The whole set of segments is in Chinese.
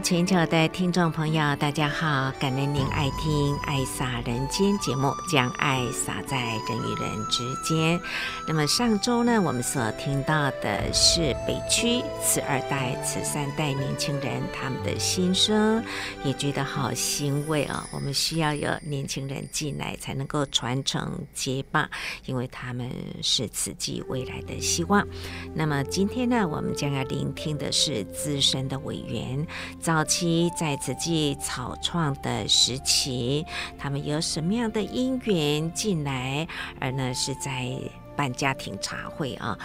全球的听众朋友，大家好！感恩您爱听《爱洒人间》节目，将爱洒在人与人之间。那么上周呢，我们所听到的是北区慈二代、慈三代年轻人他们的心声，也觉得好欣慰啊、我们需要有年轻人进来，才能够传承接棒，因为他们是慈济未来的希望。那么今天呢，我们将要聆听的是资深的委员。早期在慈济草创的时期，他们有什么样的因缘进来？而呢，是在。办家庭茶会啊，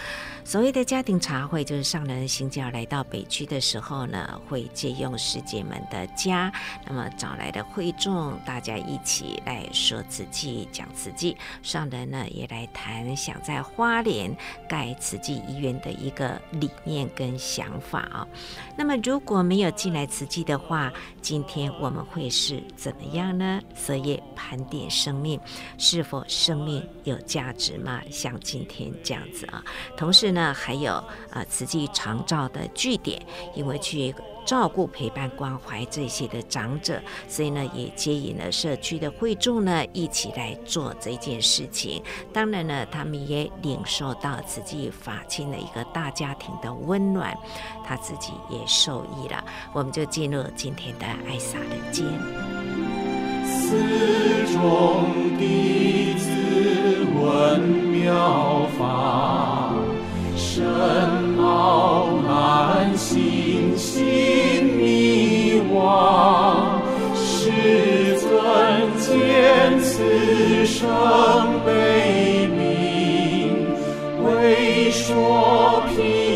所谓的家庭茶会，就是上人行脚来到北区的时候呢，会借用师姐们的家，那么找来的会众，大家一起来说慈济，讲慈济。上人呢也来谈想在花莲盖慈济医院的一个理念跟想法啊。那么如果没有进来慈济的话，今天我们会是怎么样呢？所以盘点生命，是否生命有价值吗？想今天这样子啊，同时呢，还有啊，慈济长照的据点，因为去照顾、陪伴、关怀这些的长者，所以呢，也接引了社区的会众呢，一起来做这件事情。当然呢，他们也领受到慈济法亲的一个大家庭的温暖，他自己也受益了。我们就进入今天的爱洒人间。寺中弟子闻。妙法深奥难信，心迷惘。世尊见此生悲悯，为说平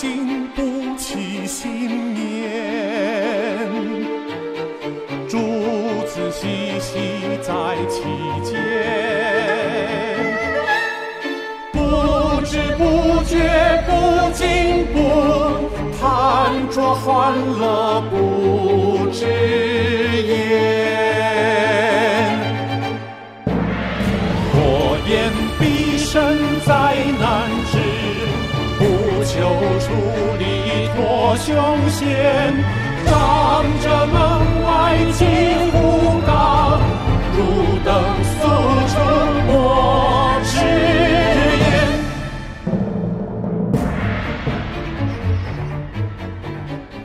经不起信念。诸子兮兮在其间，不知不觉不惊不叹，着欢乐不。胸前，望着门外青湖港，如灯诉春我誓言。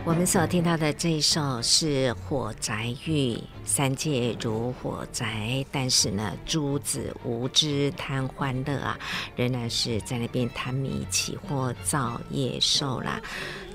我们所听到的这一首是《火宅玉》。三界如火宅，但是呢，诸子无知贪欢乐啊，仍然是在那边贪迷起惑造业受啦。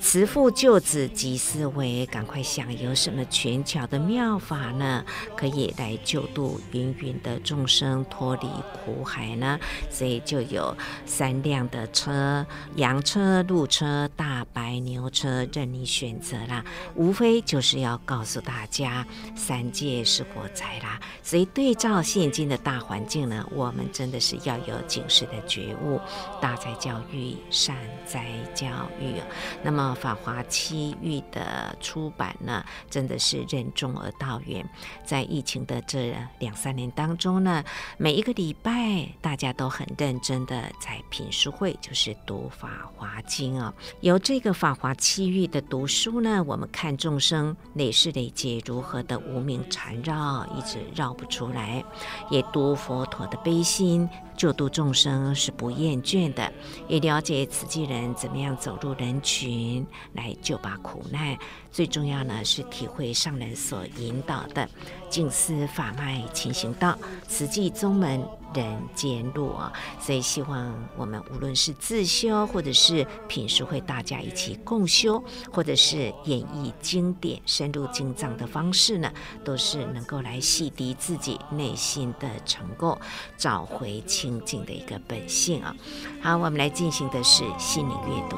慈父救子即思维，赶快想有什么权巧的妙法呢？可以来救度芸芸的众生脱离苦海呢？所以就有三辆的车：羊车、鹿车、大白牛车，任你选择啦。无非就是要告诉大家，三界是火灾啦。所以对照现今的大环境呢，我们真的是要有警示的觉悟，大灾教育，善灾教育。那么。《法华七喻》的出版呢，真的是任重而道远。在疫情的这两三年当中呢，每一个礼拜大家都很认真的在品书会，就是读《法华经》啊。由这个《法华七喻》的读书呢，我们看众生累世累劫如何的无明缠绕，一直绕不出来，也读佛陀的悲心。救度众生是不厌倦的，也了解慈济人怎么样走入人群来救拔苦难。最重要呢是体会上人所引导的净思法脉勤行道，慈济宗门人间路啊。所以希望我们无论是自修，或者是品书会大家一起共修，或者是演绎经典、深入经藏的方式呢，都是能够来洗涤自己内心的尘垢，找回清净的一个本性啊。好，我们来进行的是心灵阅读。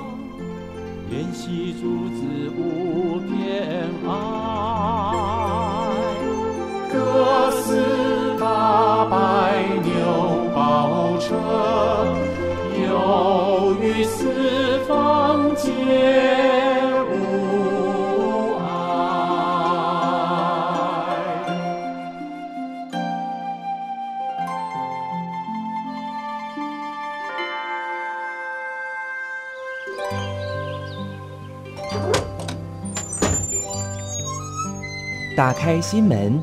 怜惜诸子无偏爱，各似大白牛宝车，游于四方皆无碍。打开心门，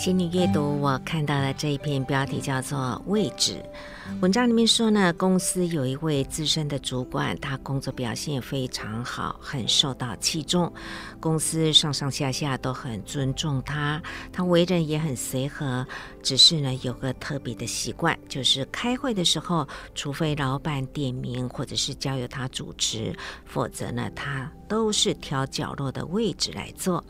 心灵阅读，我看到了这一篇标题叫做《位置》。文章里面说呢，公司有一位资深的主管，他工作表现非常好，很受到器重，公司上上下下都很尊重他。他为人也很随和，只是呢有个特别的习惯，就是开会的时候，除非老板点名或者是交由他主持，否则呢他都是挑角落的位置来坐。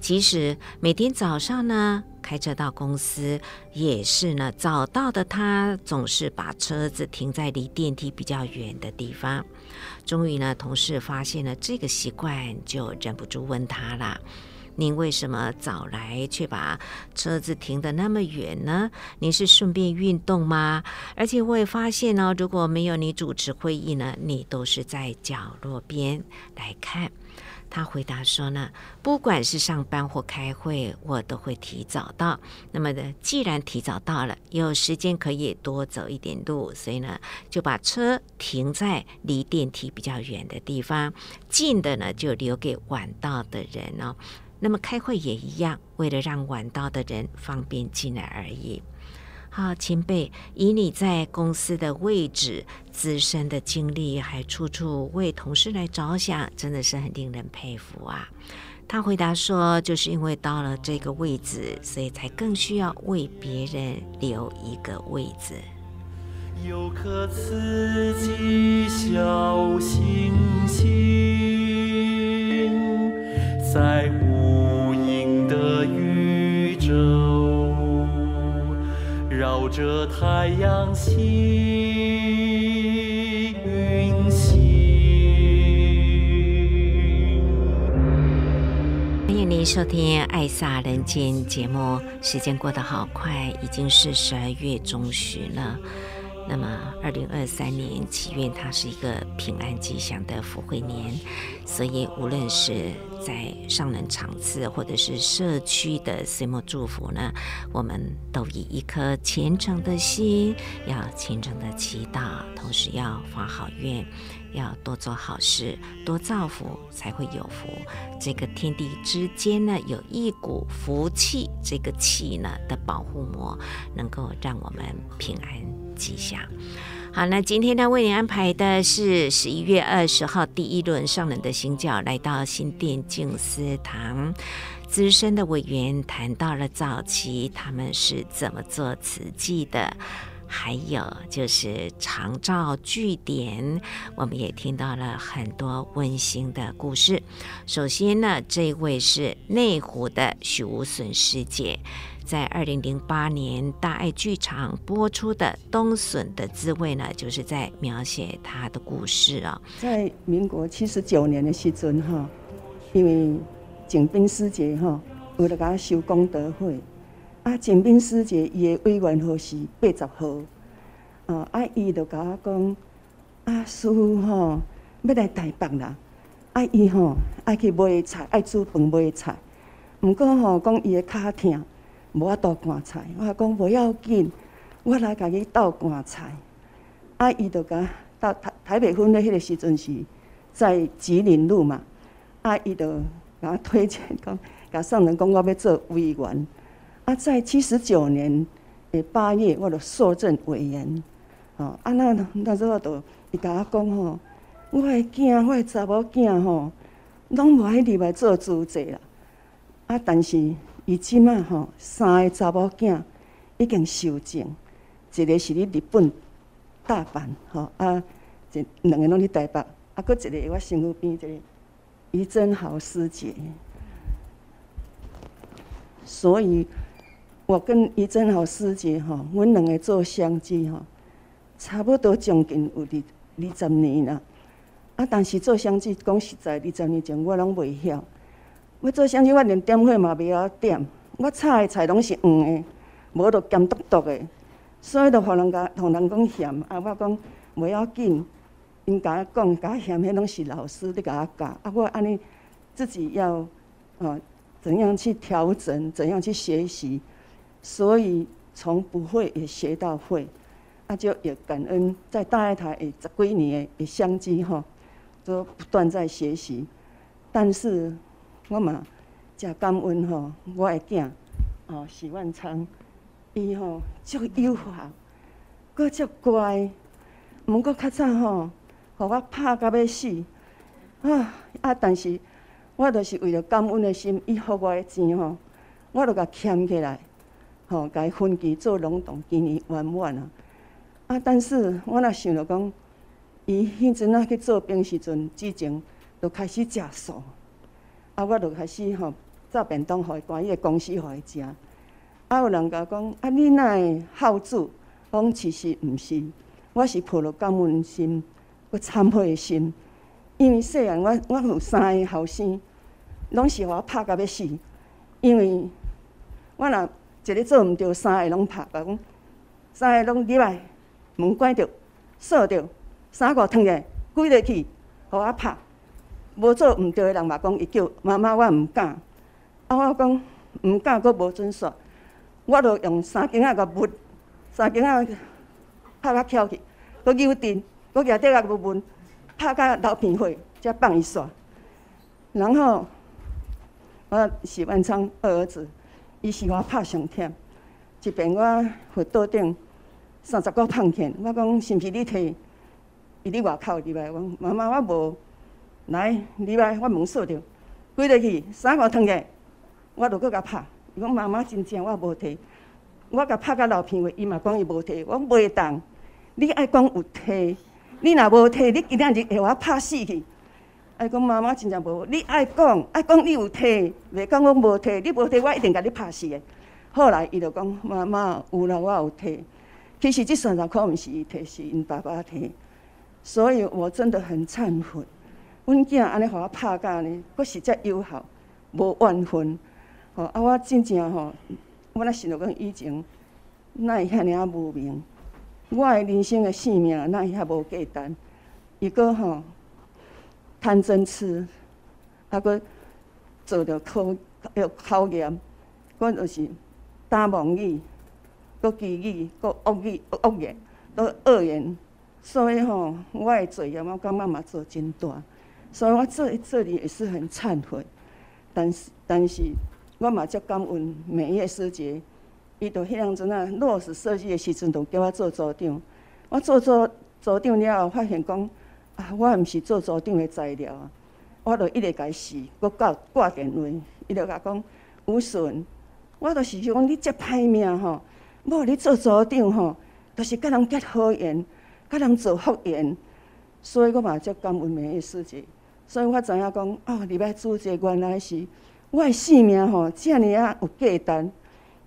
其实每天早上呢，开车到公司也是呢，早到的他总是把车子停在离电梯比较远的地方。终于呢，同事发现了这个习惯，就忍不住问他了：“您为什么早来却把车子停得那么远呢？您是顺便运动吗？而且我也发现呢，如果没有你主持会议呢，你都是在角落边来看。”他回答说呢，不管是上班或开会，我都会提早到。那么呢，既然提早到了，有时间可以多走一点路，所以呢，就把车停在离电梯比较远的地方，近的呢就留给晚到的人哦。那么开会也一样，为了让晚到的人方便进来而已。好，前辈，以你在公司的位置、自身的经历，还处处为同事来着想，真的是很令人佩服啊！他回答说：“就是因为到了这个位置，所以才更需要为别人留一个位置。”有颗慈济小星星，在无垠的宇宙。绕着太阳系您收听《爱撒人间》节目。时间过得好快，已经是十二月中旬了。那么，二零二三年，祈愿它是一个平安吉祥的福慧年。所以，无论是在上人场次，或者是社区的岁末祝福呢，我们都以一颗虔诚的心，要虔诚的祈祷，同时要发好愿。要多做好事，多造福，才会有福。这个天地之间呢，有一股福气，这个气呢的保护膜，能够让我们平安吉祥。好，那今天呢，为您安排的是十一月二十号第一轮上人的行脚，来到新店静思堂，资深的委员谈到了早期他们是怎么做慈济的。还有就是长照据点，我们也听到了很多温馨的故事。首先呢，这位是内湖的许无损师姐，在二零零八年大爱剧场播出的《冬笋的滋味》呢，就是在描写她的故事啊、哦。在民国七十九年的时阵哈，因为景斌师姐哈，为了给他修功德会。啊，景斌师姐伊的委员号是八十号，啊，啊，伊就甲我讲，啊，师父吼要来台北啦，啊，伊吼爱去买菜，爱煮饭买菜，毋过吼讲伊的骹疼，无法度赶菜，我讲无要紧，我来甲伊斗赶菜，啊，伊就甲到台台北分的迄个时阵是在吉林路嘛，啊，伊就甲我推荐讲，甲上人讲我要做委员。啊，在七十九年诶八月，我就受证委员。哦，啊那那时候就伊甲我讲吼，我诶囝，我诶查某囝吼，拢无爱入来做主席啦。啊，但是伊即满吼，三个查某囝已经受证，一个是伫日本大阪，吼啊，一两个拢伫台北，啊，搁一个我身躯边一个于珍豪师姐，所以。我跟于珍豪师姐吼，阮两个做相继哈，差不多将近有二二十年啦。啊，但是做相继讲实在，二十年前我拢袂晓。我做相继，我连点火嘛袂晓点。我炒的菜拢是黄的，无着咸笃笃的，所以就互人家互人讲嫌。啊，我讲袂要紧，因甲我讲，甲嫌迄拢是老师伫甲我教。啊，我安尼自己要啊，怎样去调整，怎样去学习。所以从不会也学到会，啊，就也感恩在大爱台也十几年的相继吼，都不断在学习。但是我嘛真感恩吼，我的囝哦，许万昌，伊吼足优化，阁足乖，毋过较早吼，互我拍甲要死啊啊！但是我着是为了感恩的心，伊互我的钱吼，我着甲俭起来。吼，该分期做劳动，今年圆满啊！啊，但是我若想着讲，伊迄阵仔去做兵时阵，之前就开始食素，啊，我就开始吼炸便当，互伊关伊个公司互伊食。啊，有人甲讲，啊，你哪会好煮？我讲其实毋是，我是抱着感恩心，搁忏悔的心。因为细汉我我有三个后生，拢是互我拍甲要死，因为我若。一日做毋着，三个拢拍，讲三个拢入来，门关着，锁着，衫裤脱下，跪落去，互我拍。无做毋着的人嘛，讲伊叫妈妈，我毋敢。啊，我讲毋敢，阁无准煞，我着用三更仔甲焐，三更仔拍甲翘去，阁扭钉，阁举底甲焐焐，拍甲流鼻血，才放伊煞。然后我许万昌二儿子。伊是我拍上忝，一遍我佛桌顶三十个碰见，我讲是毋是你摕？伊伫外口入来，我妈妈我无来入来，我门锁着，跪落去衫裤脱下，我着阁甲拍。伊讲妈妈真正我无摕，我甲拍甲流鼻血，伊嘛讲伊无摕，我袂当。你爱讲有摕，你若无摕，你今仔日会我拍死去。爱讲妈妈真正无，你爱讲爱讲你有摕，袂讲我无摕，你无摕我一定甲你拍死的。后来伊就讲妈妈有啦，我有摕。其实这三十块毋是伊摕，是因爸爸摕。所以我真的很忏悔，阮囝安尼互我拍甲呢，佫是遮友好，无怨恨。吼啊，我真正吼，我若想到讲以前，那会遐尔啊无明？我诶人生诶性命那会遐无价值？伊搁吼贪嗔痴，啊搁做着考要考验，搁就是打妄语，搁欺语，搁恶语恶言，都恶言。所以吼，我诶罪业，我感觉嘛做真大。所以我这这里也是很忏悔，但是但是。我嘛足感恩美叶师姐，伊着迄样子啊，落实设计的时阵，就叫我做组长。我做做组长了后，发现讲啊，我毋是做组长的材料啊，我着一直甲伊试，搁挂挂电话，伊着甲讲吴顺，我着是讲你遮歹命吼，无你做组长吼，着是甲人结好缘，甲人做福缘。所以我嘛足感恩美叶师姐，所以我知影讲哦，礼拜主节原来是。我诶性命吼，遮尔啊有价值。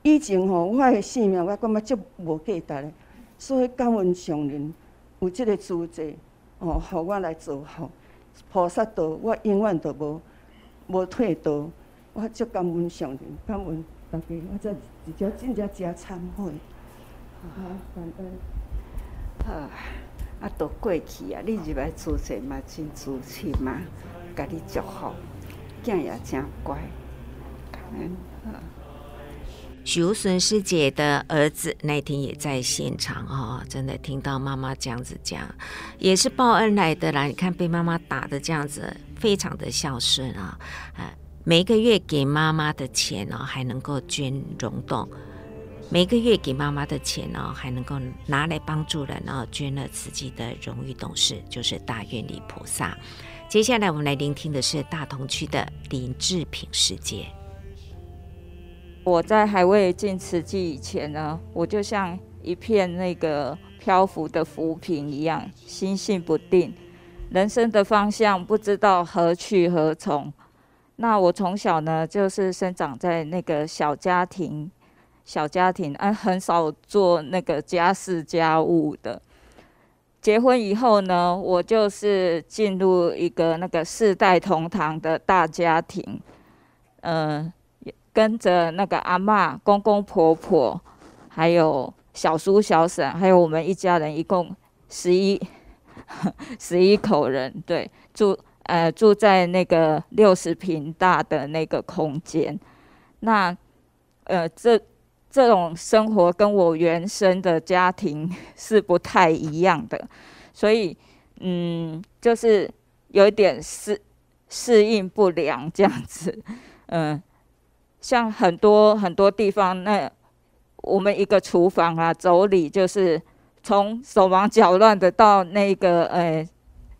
以前吼，我诶性命我感觉足无价值诶，所以感恩上人有即个资质，吼，互我来做吼菩萨道，我永远都无无退道。我足感恩上人，感恩大家，我真直接真正诚忏悔。好，感恩。啊，啊，都过去啊，你入来主持嘛，真主持嘛，甲你祝福。囝也真乖，感恩。许吴顺师姐的儿子那天也在现场哦，真的听到妈妈这样子讲，也是报恩来的啦。你看被妈妈打的这样子，非常的孝顺啊！啊，每个月给妈妈的钱哦，还能够捐溶洞；每个月给妈妈的钱哦，还能够拿来帮助人哦，捐了自己的荣誉董事，就是大愿力菩萨。接下来我们来聆听的是大同区的林志平师姐。我在还未进慈济以前呢，我就像一片那个漂浮的浮萍一样，心性不定，人生的方向不知道何去何从。那我从小呢，就是生长在那个小家庭，小家庭，啊，很少做那个家事家务的。结婚以后呢，我就是进入一个那个四代同堂的大家庭，嗯、跟着那个阿嬷、公公婆婆，还有小叔小婶，还有我们一家人，一共十一 十一口人，对，住呃住在那个六十平大的那个空间。那呃这这种生活跟我原生的家庭是不太一样的，所以嗯，就是有一点适适应不良这样子，嗯，像很多很多地方，那我们一个厨房啊，妯娌就是从手忙脚乱的到那个呃，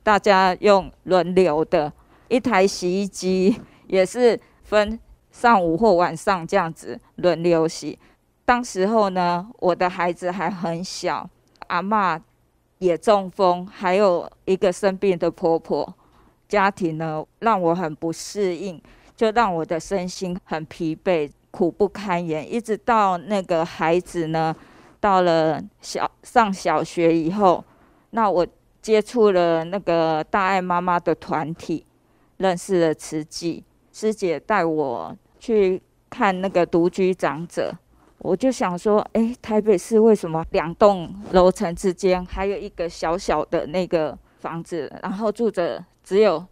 大家用轮流的，一台洗衣机也是分上午或晚上这样子轮流洗。当时候呢，我的孩子还很小，阿嬷也中风，还有一个生病的婆婆，家庭呢让我很不适应，就让我的身心很疲惫，苦不堪言。一直到那个孩子呢，到了小上小学以后，那我接触了那个大爱妈妈的团体，认识了慈济师姐，带我去看那个独居长者。我就想说，哎、台北市为什么两栋楼层之间还有一个小小的那个房子，然后住着只有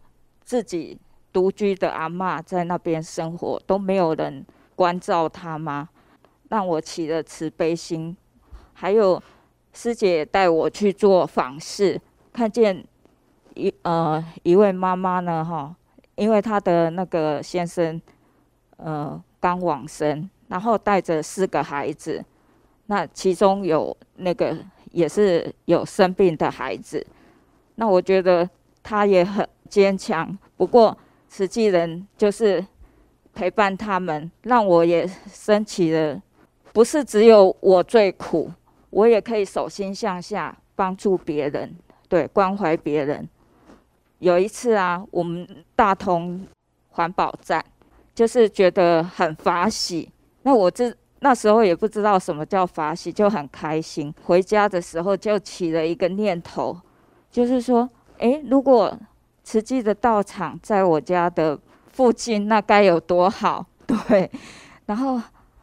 自己独居的阿嬷在那边生活，都没有人关照她吗？让我起了慈悲心。还有师姐带我去做访视，看见一呃一位妈妈呢，哈，因为她的那个先生呃刚往生。然后带着四个孩子，那其中有那个也是有生病的孩子，那我觉得他也很坚强。不过慈济人就是陪伴他们，让我也升起了，不是只有我最苦，我也可以手心向下帮助别人，对，关怀别人。有一次啊，我们大同环保站，就是觉得很法喜。那我这那时候也不知道什么叫法喜，就很开心。回家的时候就起了一个念头，就是说，诶，如果慈济的道场在我家的附近那该有多好？对，然后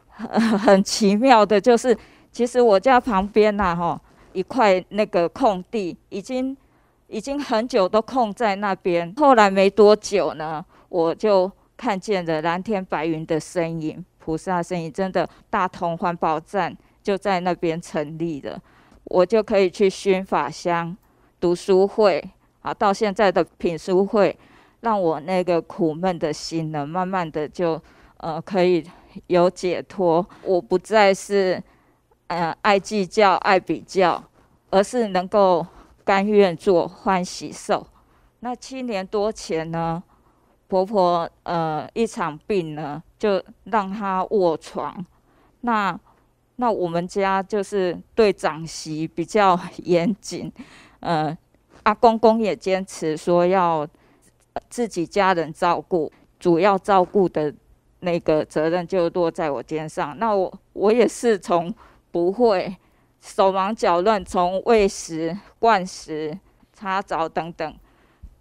很很奇妙的就是，其实我家旁边呐，哈，一块那个空地，已经已经很久都空在那边。后来没多久呢，我就看见了蓝天白云的身影，菩萨身影，真的大同环保站就在那边成立了，我就可以去熏法香读书会啊，到现在的品书会。让我那个苦闷的心呢，慢慢的就呃可以有解脱。我不再是呃爱计较、爱比较，而是能够甘愿做欢喜受。那七年多前呢，婆婆呃一场病呢，就让她卧床。那那我们家就是对长媳比较严谨，呃，阿公公也坚持说要。自己家人照顾，主要照顾的那个责任就落在我肩上。那我我也是从不会手忙脚乱，从喂食、灌食、擦澡等等，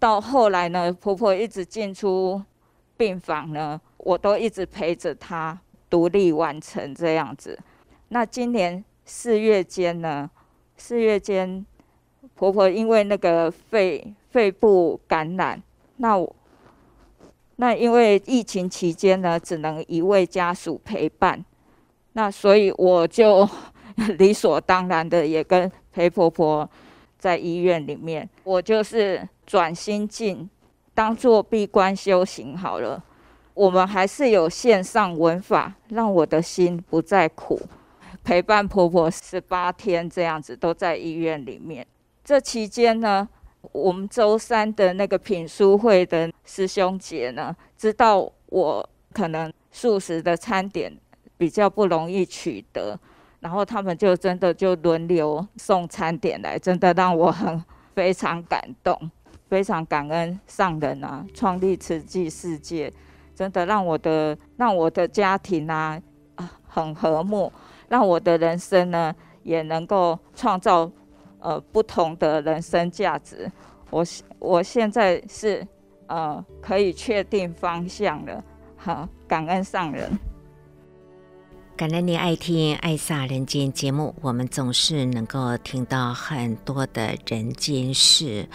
到后来呢，婆婆一直进出病房呢，我都一直陪着她独立完成这样子。那今年四月间呢，四月间婆婆因为那个肺肺部感染。那我，那因为疫情期间呢，只能一位家属陪伴，那所以我就理所当然的也跟陪婆婆在医院里面，我就是转心境，当做闭关修行好了。我们还是有线上闻法，让我的心不再苦，陪伴婆婆十八天这样子，都在医院里面。这期间呢，我们周三的那个品书会的师兄姐呢，知道我可能素食的餐点比较不容易取得，然后他们就真的就轮流送餐点来，真的让我很非常感动，非常感恩上人啊，创立慈济世界，真的让我的让我的家庭啊很和睦，让我的人生呢也能够创造。呃，不同的人生价值，我我现在是呃可以确定方向了，好，感恩上人。感恩你爱听《爱撒人间》节目，我们总是能够听到很多的人间事。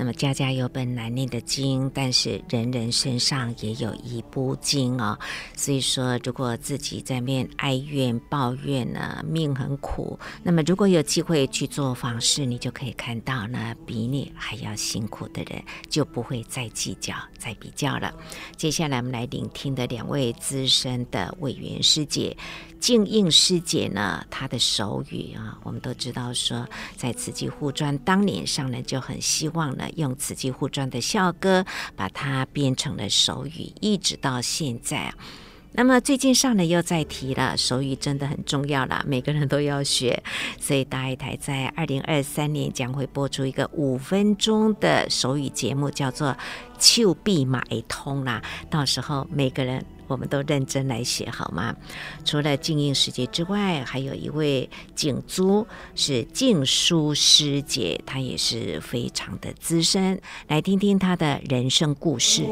那么家家有本难念的经，但是人人身上也有一部经哦。所以说，如果自己在面哀怨抱怨呢，命很苦，那么如果有机会去做访视，你就可以看到呢，比你还要辛苦的人，就不会再计较、再比较了。接下来我们来聆听的两位资深的委员师姐。静应师姐呢，她的手语啊，我们都知道说，在慈济护专当年上人就很希望呢，用慈济护专的校歌把它编成了手语，一直到现在。那么最近上呢又再提了，手语真的很重要了，每个人都要学。所以大爱台在二零二三年将会播出一个五分钟的手语节目，叫做“手笔嘛会通”啦。到时候每个人。我们都认真来写好吗？除了静音师姐之外，还有一位景珠是静书师姐，她也是非常的资深。来听听她的人生故事。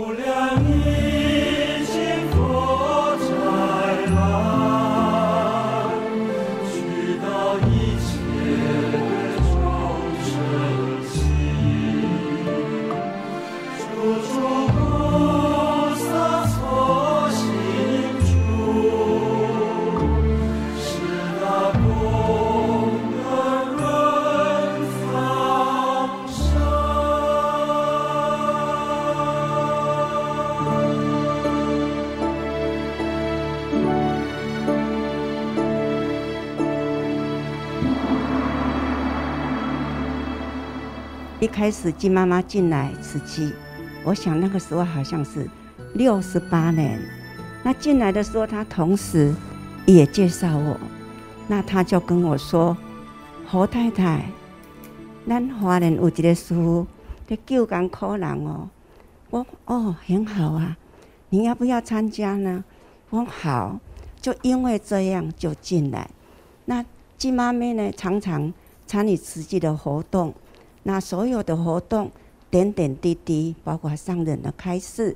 开始金妈妈进来慈济，我想那个时候好像是六十八年。那进来的时候，她同时也介绍我，那她就跟我说：“侯太太，咱华人有一个师父在救艰苦人哦。”我哦很好啊，你要不要参加呢？我好，就因为这样就进来。那金妈咪呢，常常参与慈济的活动。那所有的活动，点点滴滴，包括上人的开示，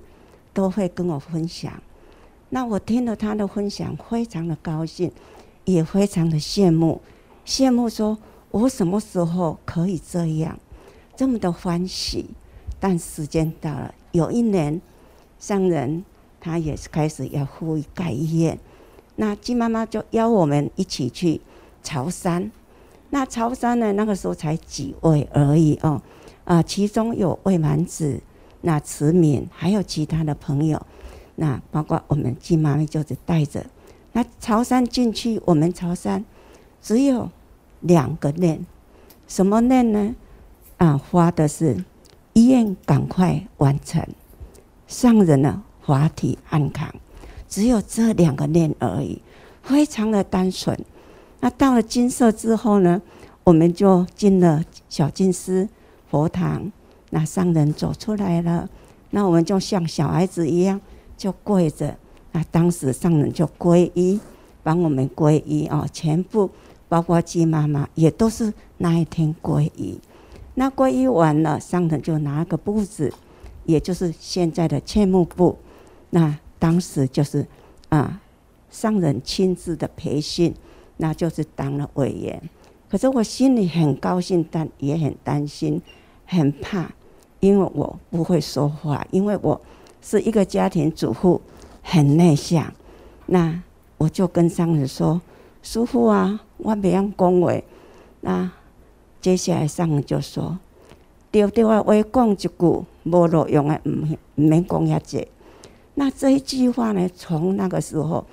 都会跟我分享。那我听了他的分享，非常的高兴，也非常的羡慕，羡慕说我什么时候可以这样，这么的欢喜。但时间到了，有一年，上人他也是开始要呼吁盖医院，那金妈妈就邀我们一起去潮山。那潮山呢，那个时候才几位而已哦，啊，其中有魏满子、那慈敏，还有其他的朋友，那包括我们金妈妈就是带着。那潮山进去，我们潮山只有两个念，什么念呢？啊，发的是。医院赶快完成，上人呢法体安康，只有这两个念而已，非常的单纯。那到了金色之后呢，我们就进了小金丝佛堂。那上人走出来了，那我们就像小孩子一样，就跪着。那当时上人就皈依，帮我们皈依哦，全部包括鸡妈妈也都是那一天皈依。那皈依完了，上人就拿个布子，也就是现在的切木布。那当时就是啊，上人亲自的培训，那就是当了委员。可是我心里很高兴，但也很担心，很怕，因为我不会说话，因为我是一个家庭主妇，很内向。那我就跟上人说：“师父啊，我不要恭维。”那接下来上人就说：“对对啊，我讲一句无路用的，唔唔免讲遐济。”那这一句话呢，从那个时候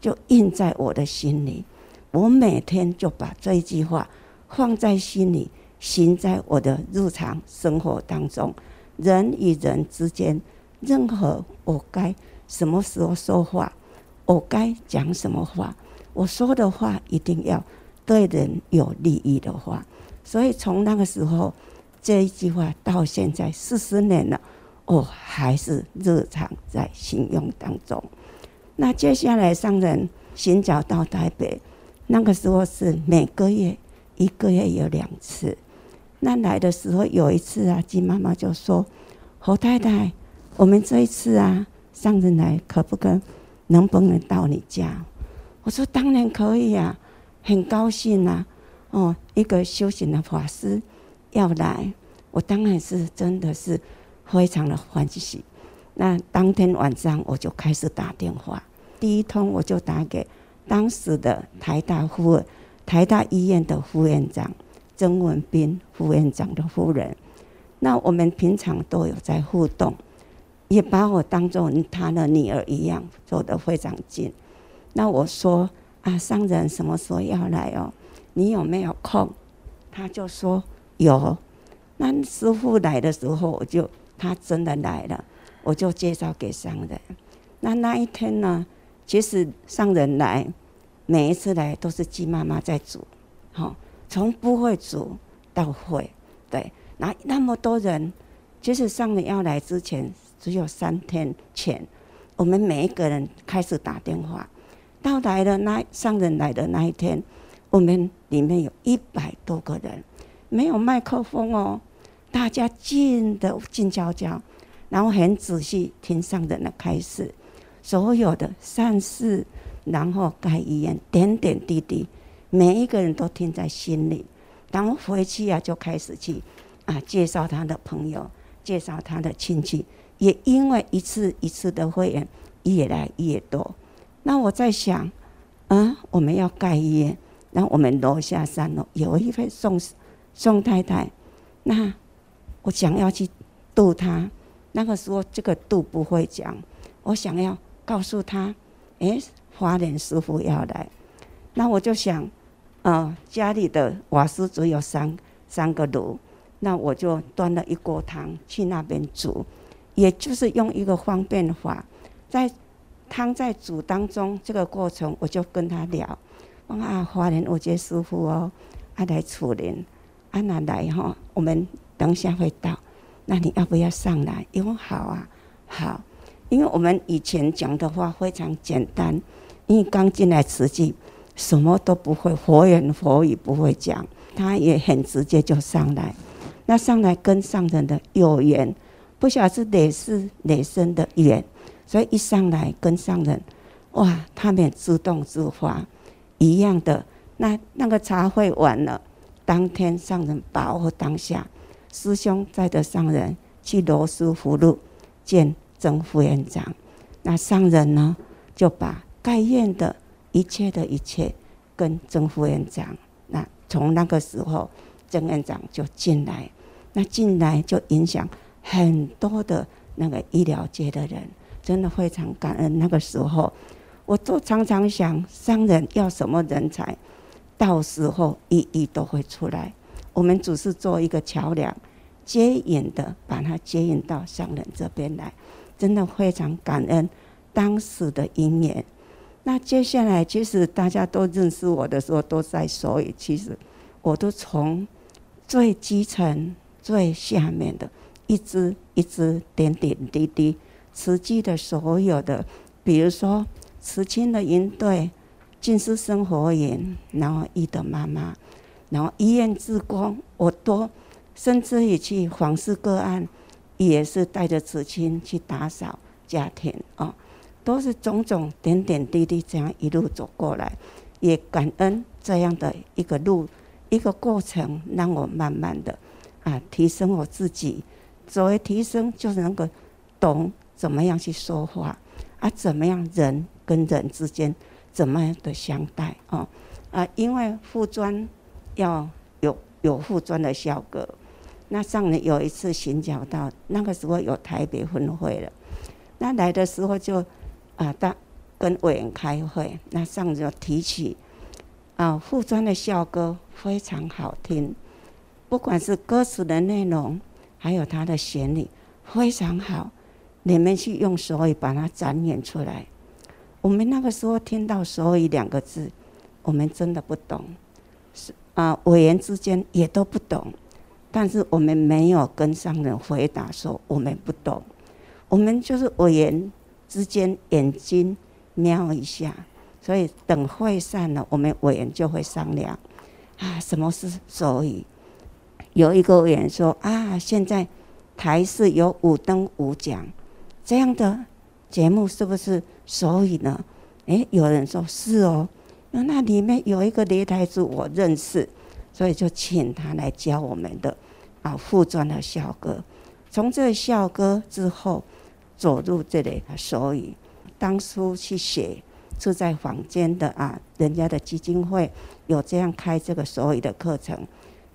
就印在我的心里。我每天就把这一句话放在心里，行在我的日常生活当中。人与人之间，任何我该什么时候说话，我该讲什么话，我说的话一定要对人有利益的话。所以从那个时候，这一句话到现在四十年了，我还是日常在行用当中。那接下来商人寻找到台北，那个时候是每个月一个月有两次。那来的时候有一次啊，金妈妈就说：“侯太太，我们这一次啊，上人来可不可能不能到你家？”我说：“当然可以啊，很高兴啊。”哦，一个修行的法师要来，我当然是真的是非常的欢喜。那当天晚上我就开始打电话，第一通我就打给当时的台大副、台大医院的副院长曾文彬副院长的夫人。那我们平常都有在互动，也把我当做他的女儿一样，走得非常近。那我说啊，商人什么时候要来哦？你有没有空？他就说有。那师傅来的时候，我就他真的来了，我就介绍给商人。那那一天呢，其实上人来，每一次来都是鸡妈妈在煮，好，从不会煮到会。对，那那么多人，其实上人要来之前，只有三天前，我们每一个人开始打电话。到来的那上人来的那一天。我们里面有一百多个人，没有麦克风哦，大家静的静悄悄，然后很仔细听上人的开始，所有的善事，然后盖医院点点滴滴，每一个人都听在心里，然后回去啊就开始去啊介绍他的朋友，介绍他的亲戚，也因为一次一次的会员越来越多，那我在想，啊，我们要盖医院。那我们楼下三楼有一位宋宋太太，那我想要去度她。那个时候这个度不会讲，我想要告诉他，哎，花莲师傅要来。那我就想，啊、呃，家里的瓦斯只有三三个炉，那我就端了一锅汤去那边煮，也就是用一个方便法，在汤在煮当中这个过程，我就跟他聊。啊，花莲我这师傅哦，啊来处理，啊那来哈、哦，我们等下会到，那你要不要上来？因为好啊，好，因为我们以前讲的话非常简单，因为刚进来慈济，什么都不会，佛言佛语不会讲，他也很直接就上来，那上来跟上人的有缘，不晓得是哪世哪生的缘，所以一上来跟上人，哇，他们自动自发，一样的。那那个茶会完了，当天上人把握当下，师兄带着上人去罗斯福路见曾副院长，那上人呢就把该院的一切的一切跟曾副院长，那从那个时候曾院长就进来，那进来就影响很多的那个医疗界的人，真的非常感恩。那个时候，我都常常想，商人要什么人才？到时候一一都会出来，我们只是做一个桥梁，接引的把它接引到商人这边来，真的非常感恩当时的因缘。那接下来其实大家都认识我的时候都在说，其实我都从最基层、最下面的，一直一直点点滴滴，实际的所有的，比如说慈亲的营队。静思生活营，然后懿德妈妈，然后医院志工，我都甚至于去访视个案，也是带着慈亲去打扫家庭啊、哦，都是种种点点滴滴这样一路走过来，也感恩这样的一个路一个过程，让我慢慢的啊提升我自己，所谓提升就是能够懂怎么样去说话啊，怎么样人跟人之间。怎么样的相待哦？啊，因为护专要有有护专的效果。那上人有一次寻找到，那个时候有台北分会了。那来的时候就啊，大跟委员开会，那上就提起啊，护专的校歌非常好听，不管是歌词的内容，还有它的旋律非常好，你们去用手语把它展演出来。我们那个时候听到“所以”两个字，我们真的不懂，是啊，委员之间也都不懂，但是我们没有跟商人回答说我们不懂，我们就是委员之间眼睛瞄一下，所以等会散了，我们委员就会商量啊，什么是“所以”？有一个委员说啊，现在台视有五灯五奖这样的。节目是不是？所以呢，诶，有人说是哦，那那里面有一个擂台主我认识，所以就请他来教我们的啊护专的校歌。从这校歌之后，走入这里，所以当初去写住在房间的啊，人家的基金会有这样开这个所以的课程，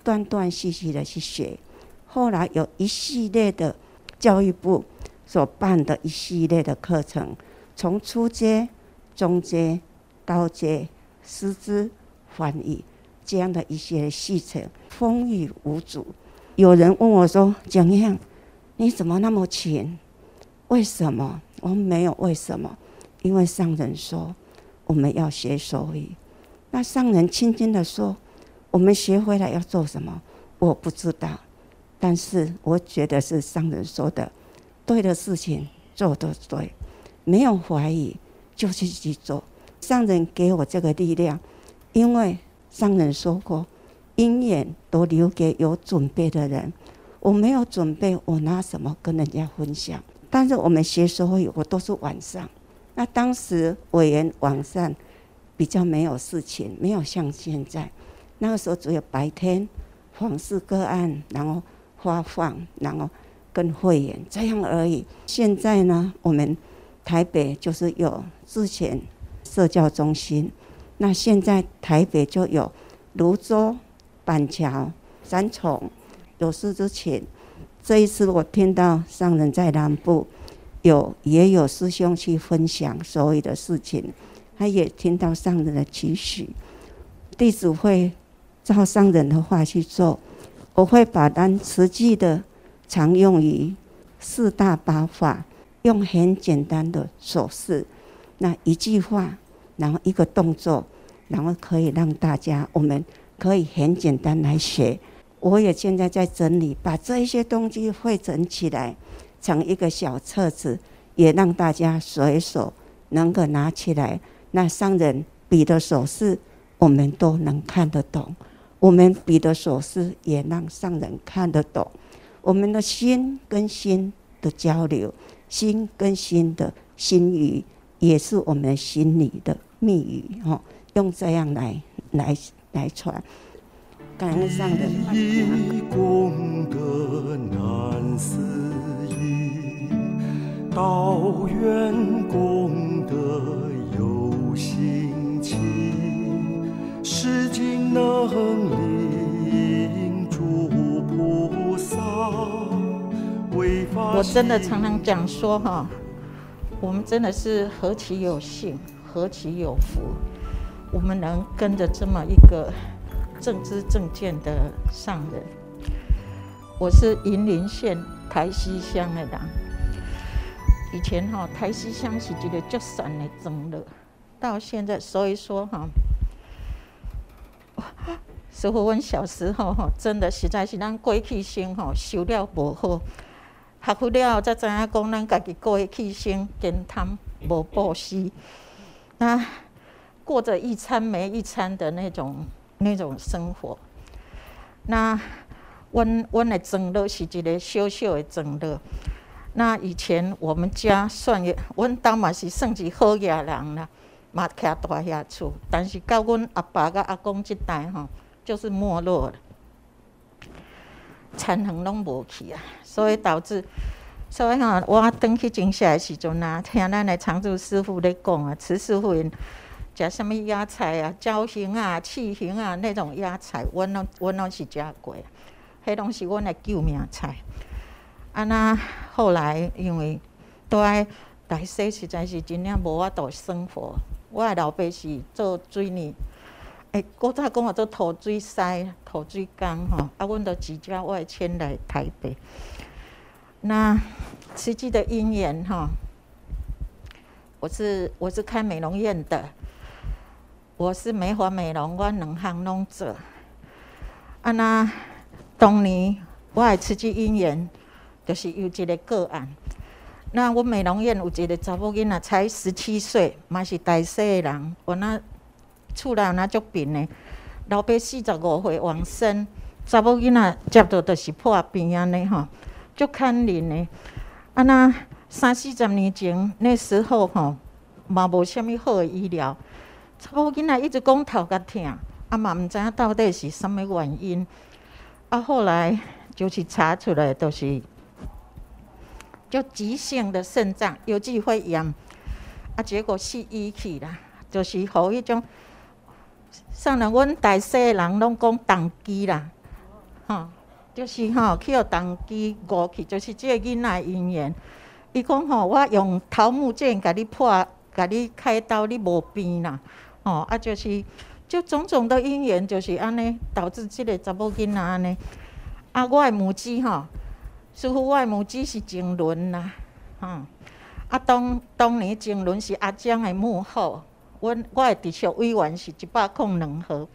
断断续续的去写。后来有一系列的教育部。所办的一系列的课程，从初阶、中阶、高阶、师资、翻译这样的一些细程，风雨无阻。有人问我说：“怎样？你怎么那么勤？为什么？”我没有为什么，因为上人说我们要学手语。那上人轻轻的说：“我们学回来要做什么？”我不知道，但是我觉得是上人说的。对的事情做的对，没有怀疑就去去做。上人给我这个力量，因为上人说过，因缘都留给有准备的人。我没有准备，我拿什么跟人家分享？但是我们学手语，我都是晚上。那当时委员晚上比较没有事情，没有像现在那个时候只有白天访视个案，然后发放，然后。跟会员这样而已。现在呢，我们台北就是有之前社教中心，那现在台北就有泸州、板桥、三重。有事之前，这一次我听到上人在南部有也有师兄去分享所有的事情，他也听到上人的期许，弟子会照上人的话去做。我会把单实际的。常用于四大八法，用很简单的手势，那一句话，然后一个动作，然后可以让大家，我们可以很简单来学。我也现在在整理，把这一些东西汇整起来，成一个小册子，也让大家随手能够拿起来。那上人比的手势，我们都能看得懂；我们比的手势，也让上人看得懂。我们的心跟心的交流，心跟心的心语，也是我们心里的密语哈，用这样来来来传。感恩上人，功德难思议，道源功德有心起，世经能领诸菩萨。我真的常常讲说哈，我们真的是何其有幸，何其有福，我们能跟着这么一个。正知正见的上人，我是云林县台西乡的人。以前哈台西乡是一个足善的庄落，到现在所以说哈，师父阮小时候哈，真的实在是咱过去生哈修了无好，学佛了后才知影讲咱家己过去生慳贪无布施，那过着一餐没一餐的那种。那种生活，那阮阮的庄落是一个小小的庄落。那以前我们家算也，阮当嘛是算是好野人啦，嘛徛大遐厝。但是到阮阿爸甲阿公这代吼，就是没落了，田横拢无去啊。所以导致，所以吼，我转去金山的时阵啊，听咱的常住师傅咧讲啊，慈师傅因。食什么野菜啊，椒形啊、刺形啊，那种野菜，阮拢阮拢是食过，迄拢是阮的救命菜。啊那后来因为都爱大西实在是真正无法度生活，我的老爸是做水泥，诶，古早讲话做土水师、土水工吼，啊，阮都举家外迁来台北。那实际的因缘哈，我是我是开美容院的。我是美发美容，我两项拢做。啊那当年我的慈济因缘，就是有一个个案。那我美容院有一个查某囡仔，才十七岁，嘛是大细的人。我那厝内那足病的，老爸四十五岁往生，查某囡仔接到就是破病安尼吼，足可怜的。啊那三四十年前，那时候吼嘛无啥物好的医疗。查某囡仔一直讲头壳痛，啊嘛毋知影到底是什么原因。啊，后来就是查出来都是就急性的肾脏有机会炎，啊，结果是医去啦，就是互迄种，上来阮大细人拢讲动机啦，吼，就是吼去互动机误去，就是这个囡仔因缘。伊讲吼，我用桃木剑甲你破，甲你开刀，你无病啦。哦，啊，就是就种种的因缘，就是安尼导致这个查某囡仔安尼。啊，我的母鸡吼，师傅，我的母鸡是郑伦啦，吼、啊，当当年郑伦是阿江的幕后，阮我的直属委员是一百空两号。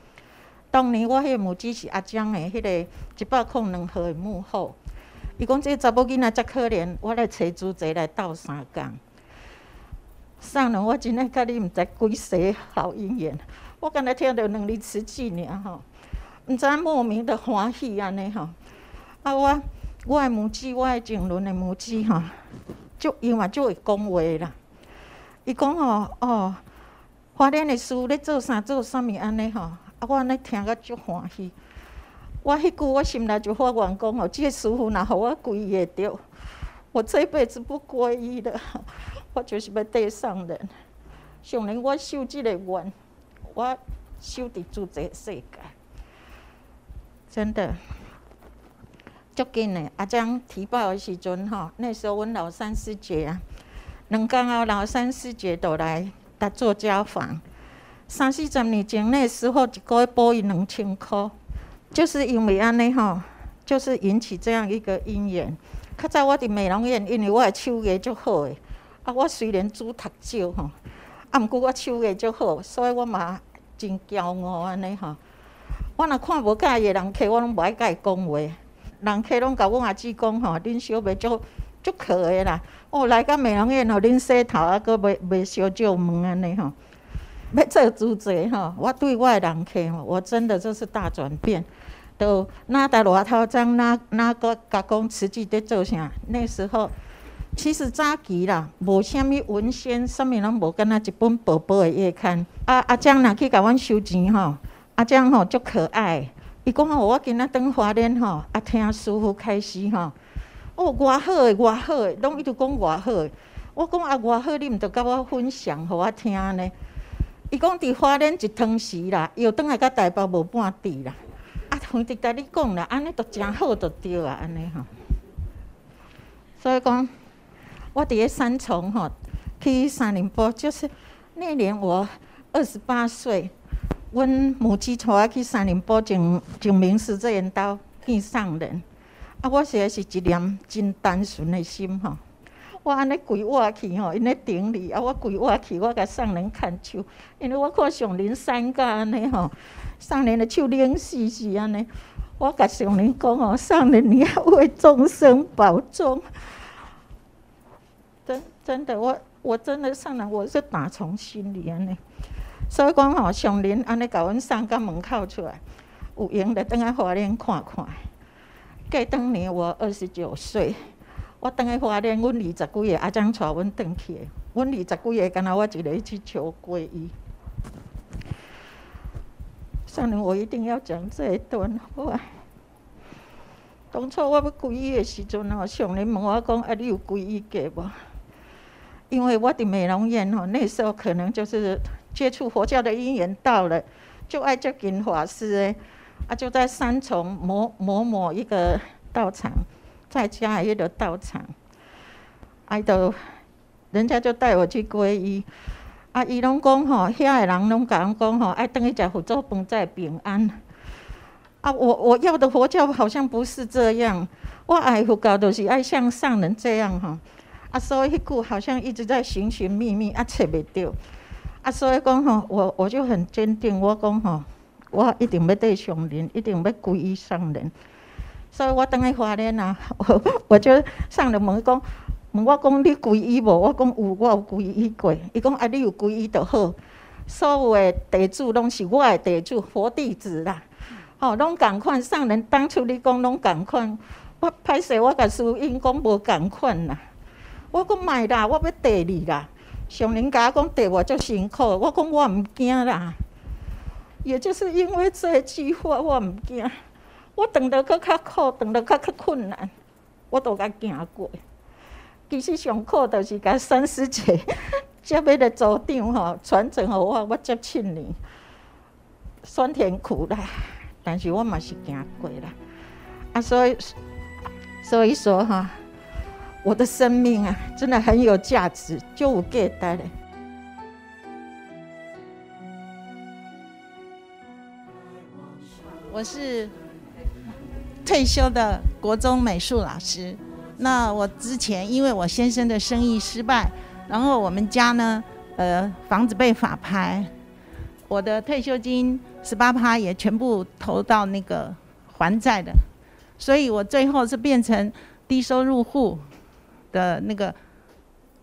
当年我迄个母鸡是阿江的迄个一百空两号的幕后。伊讲这个查某囡仔真可怜，我来找主席来斗相共。上人，我真诶甲你毋知几世好姻缘，我刚才听到两字词句尔吼，毋知莫名的欢喜安尼吼。啊，我我诶母鸡，我诶静伦诶母鸡吼，就伊嘛就会讲话啦。伊讲吼哦，花莲诶师咧做啥做啥物安尼吼，啊，我安尼听甲足欢喜。我迄句我心内就发愿讲吼，即、这个师父若互我皈依着，我这辈子不皈依的。我就是要跟上人，上人我修这个愿，我修伫诸这个世界，真的足紧的。阿将提报的时阵吼，那时候阮老三师姐啊，两天后老三师姐都来搭做家访。三四十年前那时候一个月补伊两千块，就是因为安尼吼，就是引起这样一个姻缘。较早我伫美容院，因为我的手艺足好诶。啊，我虽然煮读少吼，啊，毋过我手艺足好，所以我嘛真骄傲安尼吼。我若看无介意人客，我拢无爱甲伊讲话。人客拢甲阮阿姊讲吼，恁小妹足足可诶啦。哦，来甲美容院吼，恁洗头啊，阁袂袂烧酒门安尼吼。要做主持吼，我对我诶人客吼，我真的就是大转变。都哪搭外头脏哪哪个甲讲慈济伫做啥？那时候。其实早期啦，无啥物文献，啥物拢无，敢若一本薄薄的月刊。啊阿江若去甲阮收钱吼，阿江吼足可爱。伊讲吼，我今仔转花莲吼，啊听师傅开始吼，哦，偌好诶，偌好诶，拢伊直讲偌好诶。我讲啊，偌好，你毋着甲我分享，互我听呢？伊讲伫花莲一汤匙啦，又倒来甲台北无半滴啦。啊，同直甲你讲啦，安尼都诚好，就对啊，安尼吼。所以讲，我伫咧三重吼，去山林坡，就是那年我二十八岁，阮母亲带我去山林坡净净明寺这缘道见上人。啊，我实在是一念真单纯的心吼。我安尼跪瓦去吼，因咧顶礼，啊，我跪瓦去，我甲上人牵手，因为我看上人三个安尼吼，上人的手冷死死安尼，我甲上人讲吼，上人你要为众生保重。真的，我我真的上人，我是打从心里安尼，所以讲吼，上人安尼甲阮送到门口出来，有闲的等下花莲看看。过当年我二十九岁。我等下花莲，阮二十几个阿将带阮转去。阮二十几个，敢若我一个去求皈依。上人，我一定要讲这一段话。当初我要皈依的时阵吼，上人问我讲：啊，你有皈依过无？因为我的美容院吼，那时候可能就是接触佛教的因缘到了，就爱接近法师诶，啊，就在三重某某某一个道场。在家里的道场，爱到人家就带我去皈依。啊，伊拢讲吼，遐个人拢讲讲吼，爱等于食佛祖饭才平安。啊，我我要的佛教好像不是这样。我爱佛教都是爱像上人这样吼。啊所以迄句好像一直在寻寻觅觅，啊，找袂到。啊，所以讲吼，我我就很坚定，我讲吼，我一定要对上人，一定要皈依上人。所以我等下华莲啊，我我就上了门讲，问我讲你皈依无？我讲有，我有皈依过。伊讲啊，你有皈依就好。所有的地主拢是我的地主，佛弟子啦。吼、哦，拢共款。上人当初你讲拢共款，我歹势，我甲师父因讲无共款啦。我讲卖啦，我要地你啦。上人甲我讲地我足辛苦，我讲我毋惊啦。也就是因为这句话，我毋惊。我等到阁较苦，等到较较困难，我都甲行过。其实上课就是甲 三师姐 接尾的组长吼传承互我，我接七年，酸甜苦辣，但是我嘛是行过啦。啊，所以所以说哈，我的生命啊，真的很有价值，就有价值嘞。我是。退休的国中美术老师，那我之前因为我先生的生意失败，然后我们家呢，呃，房子被法拍，我的退休金十八趴也全部投到那个还债的，所以我最后是变成低收入户的那个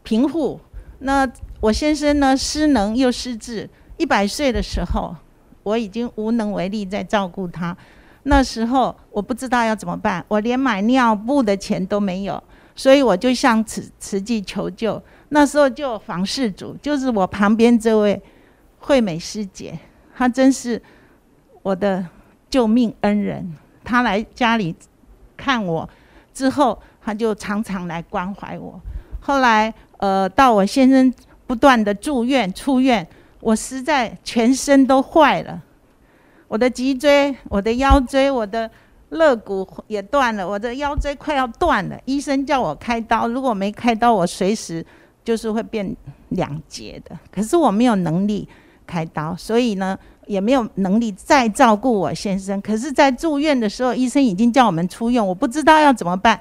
贫户。那我先生呢，失能又失智，一百岁的时候，我已经无能为力再照顾他。那时候我不知道要怎么办，我连买尿布的钱都没有，所以我就向慈慈济求救。那时候就有访视组，就是我旁边这位惠美师姐，她真是我的救命恩人。她来家里看我之后，他就常常来关怀我。后来，呃，到我先生不断的住院出院，我实在全身都坏了。我的脊椎、我的腰椎、我的肋骨也断了，我的腰椎快要断了。医生叫我开刀，如果没开刀，我随时就是会变两截的。可是我没有能力开刀，所以呢，也没有能力再照顾我先生。可是，在住院的时候，医生已经叫我们出院，我不知道要怎么办。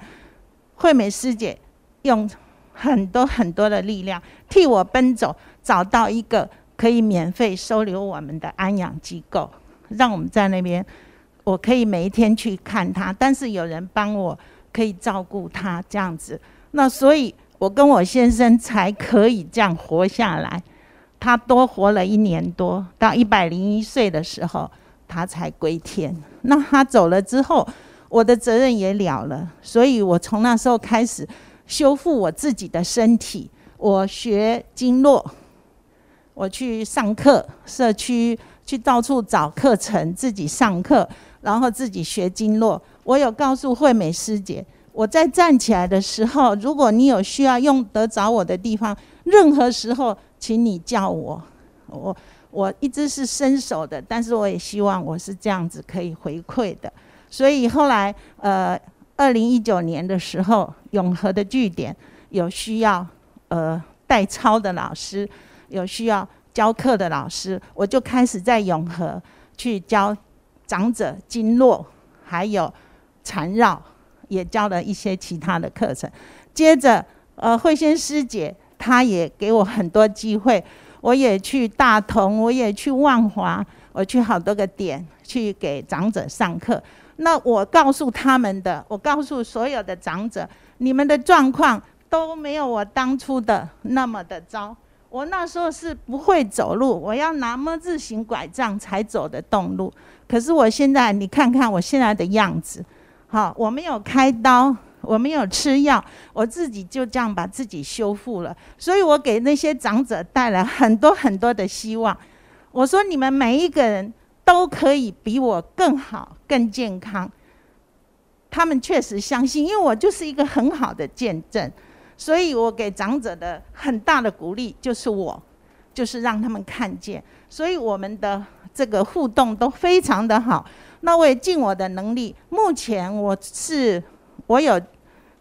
惠美师姐用很多很多的力量替我奔走，找到一个可以免费收留我们的安养机构。让我们在那边，我可以每一天去看他，但是有人帮我可以照顾他这样子，那所以我跟我先生才可以这样活下来。他多活了一年多，到一百零一岁的时候，他才归天。那他走了之后，我的责任也了了，所以我从那时候开始修复我自己的身体。我学经络，我去上课，社区去到处找课程，自己上课，然后自己学经络。我有告诉惠美师姐，我在站起来的时候，如果你有需要用得着我的地方，任何时候，请你叫我。我我一直是伸手的，但是我也希望我是这样子可以回馈的。所以后来，呃，二零一九年的时候，永和的据点有需要。呃，代操的老师有需要教课的老师，我就开始在永和去教长者经络，还有缠绕，也教了一些其他的课程。接着，呃，慧仙师姐他也给我很多机会，我也去大同，我也去万华，我去好多个点去给长者上课。那我告诉他们的，我告诉所有的长者，你们的状况。都没有我当初的那么的糟。我那时候是不会走路，我要拿么字形拐杖才走得动路。可是我现在，你看看我现在的样子，好，我没有开刀，我没有吃药，我自己就这样把自己修复了。所以我给那些长者带来很多很多的希望。我说你们每一个人都可以比我更好、更健康。他们确实相信，因为我就是一个很好的见证。所以我给长者的很大的鼓励就是我，就是让他们看见。所以我们的这个互动都非常的好。那我也尽我的能力。目前我是我有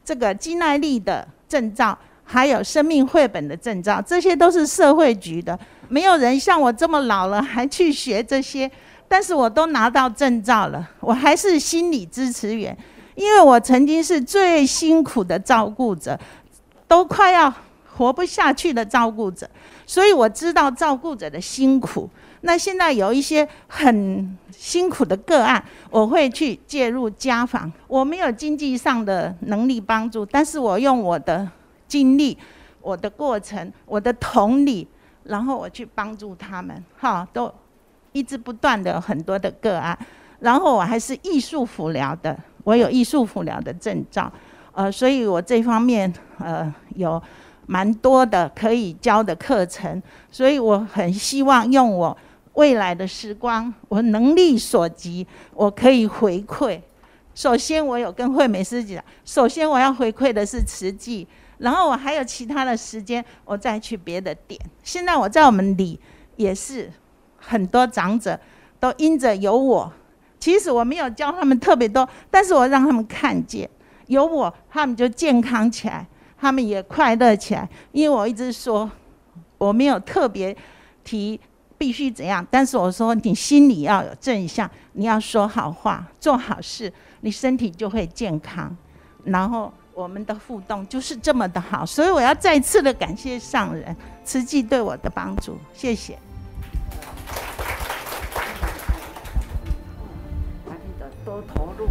这个肌耐力的证照，还有生命绘本的证照，这些都是社会局的。没有人像我这么老了还去学这些，但是我都拿到证照了。我还是心理支持员，因为我曾经是最辛苦的照顾者。都快要活不下去的照顾者，所以我知道照顾者的辛苦。那现在有一些很辛苦的个案，我会去介入家访。我没有经济上的能力帮助，但是我用我的经历、我的过程、我的同理，然后我去帮助他们。哈，都一直不断的很多的个案。然后我还是艺术辅疗的，我有艺术辅疗的证照。呃，所以我这方面呃有蛮多的可以教的课程，所以我很希望用我未来的时光，我能力所及，我可以回馈。首先，我有跟惠美师姐讲，首先我要回馈的是慈济，然后我还有其他的时间，我再去别的点。现在我在我们里也是很多长者都因着有我，其实我没有教他们特别多，但是我让他们看见。有我，他们就健康起来，他们也快乐起来。因为我一直说，我没有特别提必须怎样，但是我说你心里要有正向，你要说好话，做好事，你身体就会健康。然后我们的互动就是这么的好，所以我要再次的感谢上人慈济对我的帮助，谢谢。多投入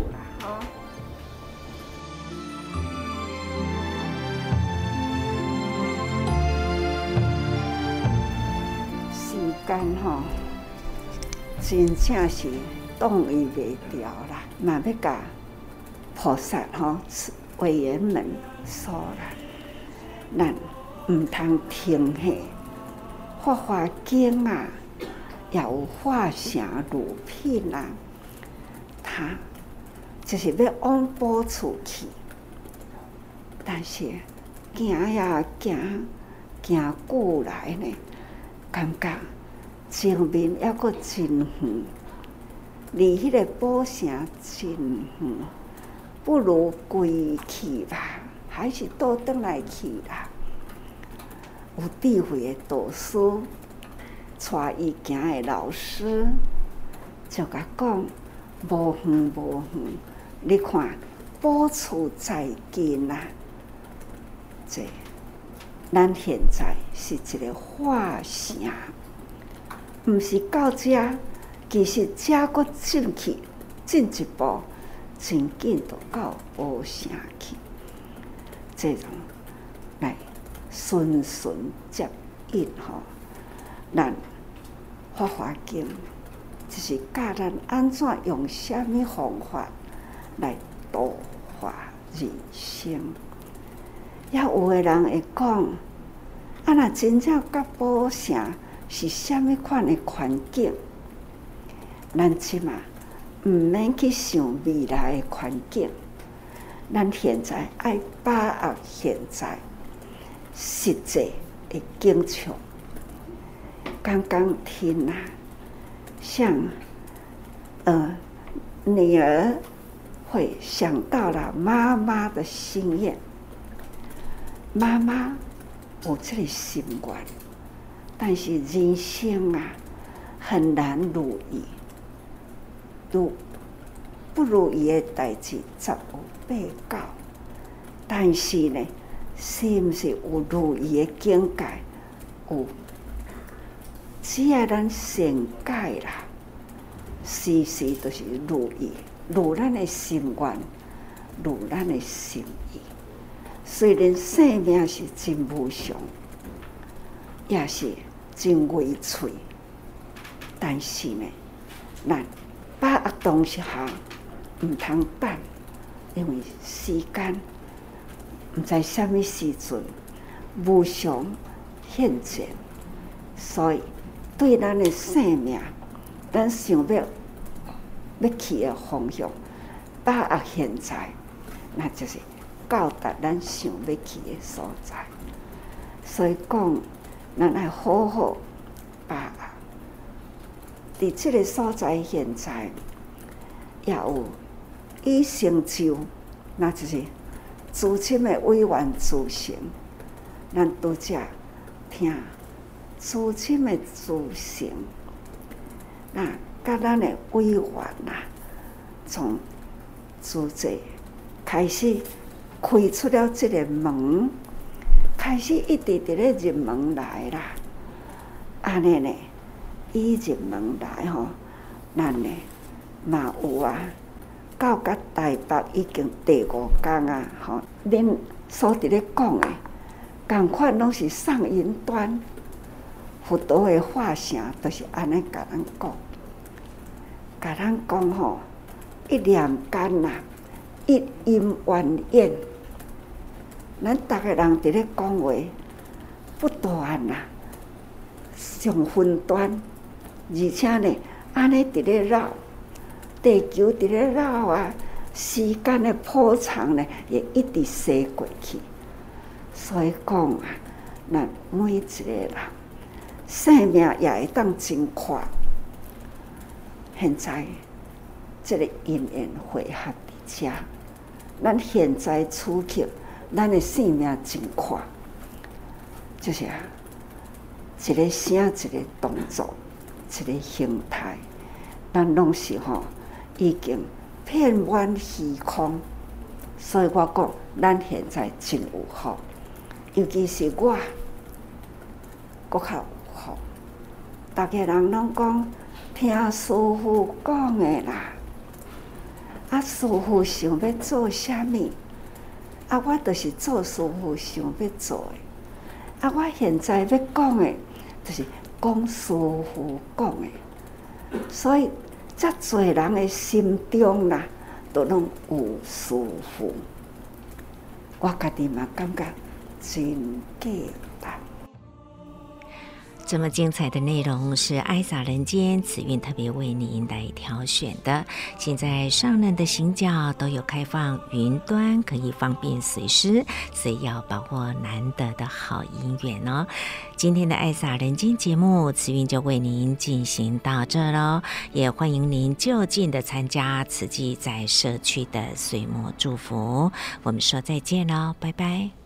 间吼，真正是动伊袂掉啦，嘛要甲菩萨吼、委员们说啦，咱毋通停下，法华经啊，也有化成如品啊，他就是要往宝处去，但是行呀行，行过来呢，感觉。前面犹阁真远，离迄个宝城真远，不如归去吧，还是倒转来去啦。有智慧的导师，带伊行的老师，就甲讲：无远无远，你看宝处在近啊！这，咱现在是一个化城。毋是到遮，其实遮阁进去，进一步，真紧就到无城去。这种来循循接应吼，咱法华经就是教咱安怎用虾米方法来度化人生。也有诶人会讲，啊，若真正甲宝城是虾物款诶环境，咱即嘛毋免去想未来诶环境，咱现在爱把握现在实际诶景象。刚刚听啊，像呃女儿会想到了妈妈的心愿。妈妈有这个心愿，但是人生啊很难如意，如不如意的代志十有八九。但是呢，是毋是有如意的境界？有，只要咱善改啦，时时都是如意，如咱的心愿，如咱的心意。虽然生命是真无常，也是真危脆，但是呢，咱把握当下毋通等，因为时间毋知什么时阵无常现前，所以对咱的生命，咱想要要去的方向，把握现在，那就是。到达咱想要去的所在，所以讲，咱爱好好把握。伫即个所在，现在也有已成就，那就是资深的委员组成。咱拄则听资深的组成，那甲咱的委员呐，从组织开始。开出了这个门，开始一直直咧入门来啦。安尼呢，伊入门来吼，咱呢嘛有啊，到甲台北已经第五天啊，吼，恁所伫咧讲的，共款拢是上云端，佛陀的化身都是安尼甲咱讲，甲咱讲吼，一念间呐，一音万应。咱逐个人伫咧讲话，不断呐，上分段，而且呢，安尼伫咧绕，地球伫咧绕啊，时间的波长呢，也一直逝过去。所以讲啊，咱每一个人生命也会当真快。现在这个因缘会合伫遮，咱现在此刻。咱的生命真快，就是啊，一个声，一个动作，一个形态，咱拢是吼已经遍满虚空。所以我讲，咱现在真有福，尤其是我，阁较有福。逐个人拢讲听师父讲的啦，啊，师父想要做啥物？啊！我就是做师父想要做的。啊！我现在要讲的，就是讲师父讲的。所以，遮侪人的心中啦，都拢有师父。我家己嘛感觉真假。这么精彩的内容是爱洒人间慈韵特别为您来挑选的。现在上任的行脚都有开放云端，可以方便随时，所以要把握难得的好姻缘哦。今天的爱洒人间节目，慈韵就为您进行到这喽，也欢迎您就近的参加慈济在社区的岁末祝福。我们说再见喽，拜拜。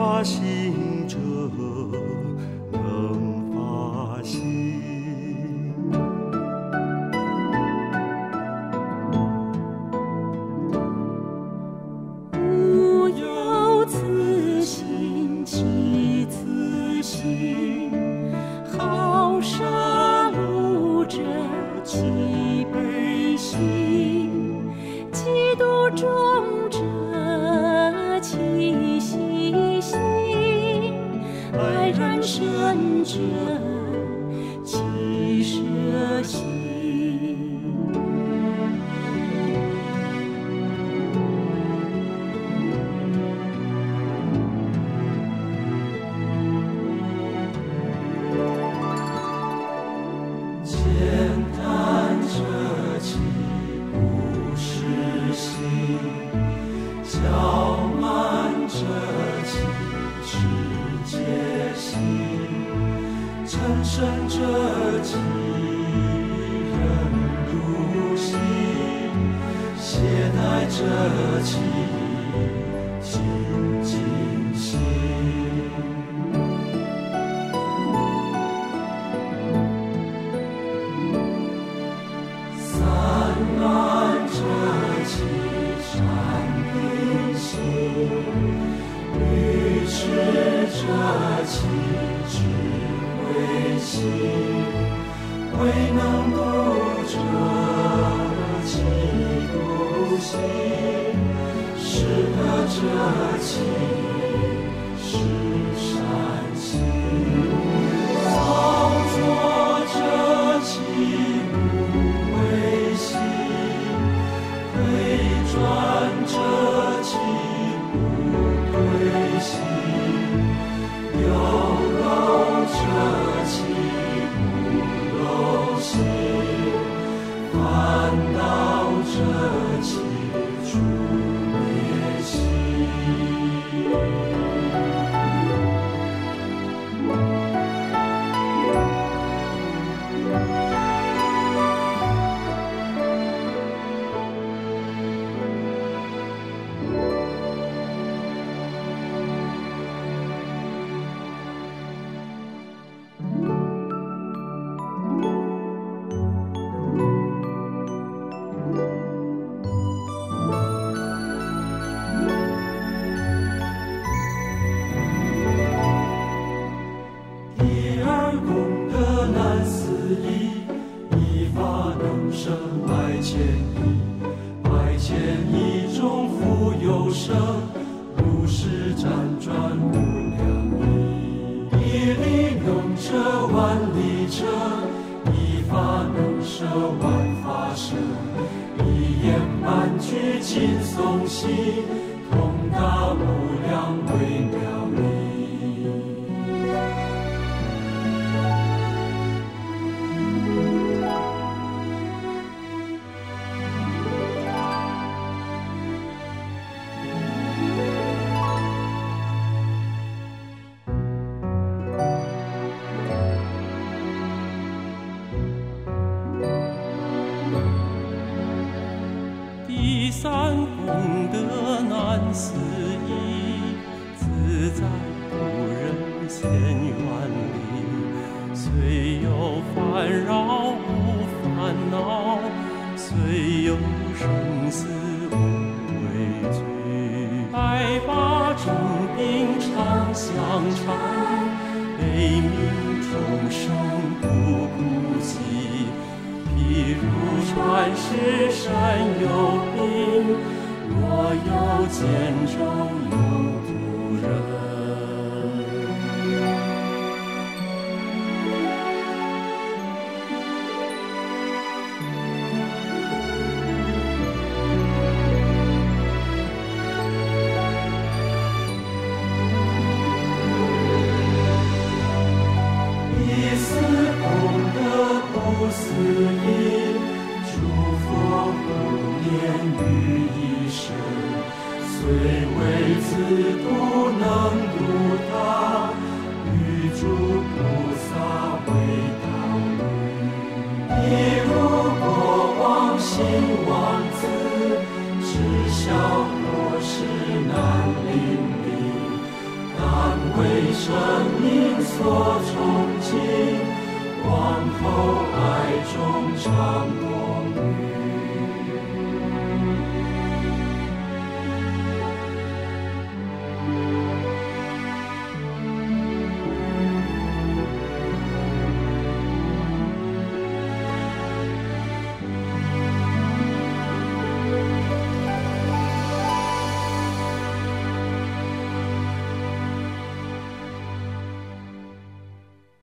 花溪。感功德难思议，自在故人千万里。虽有烦扰无烦恼，虽有生死无畏惧。百八种兵长相缠，悲鸣众生不。如传世山有名，若有见证有主人。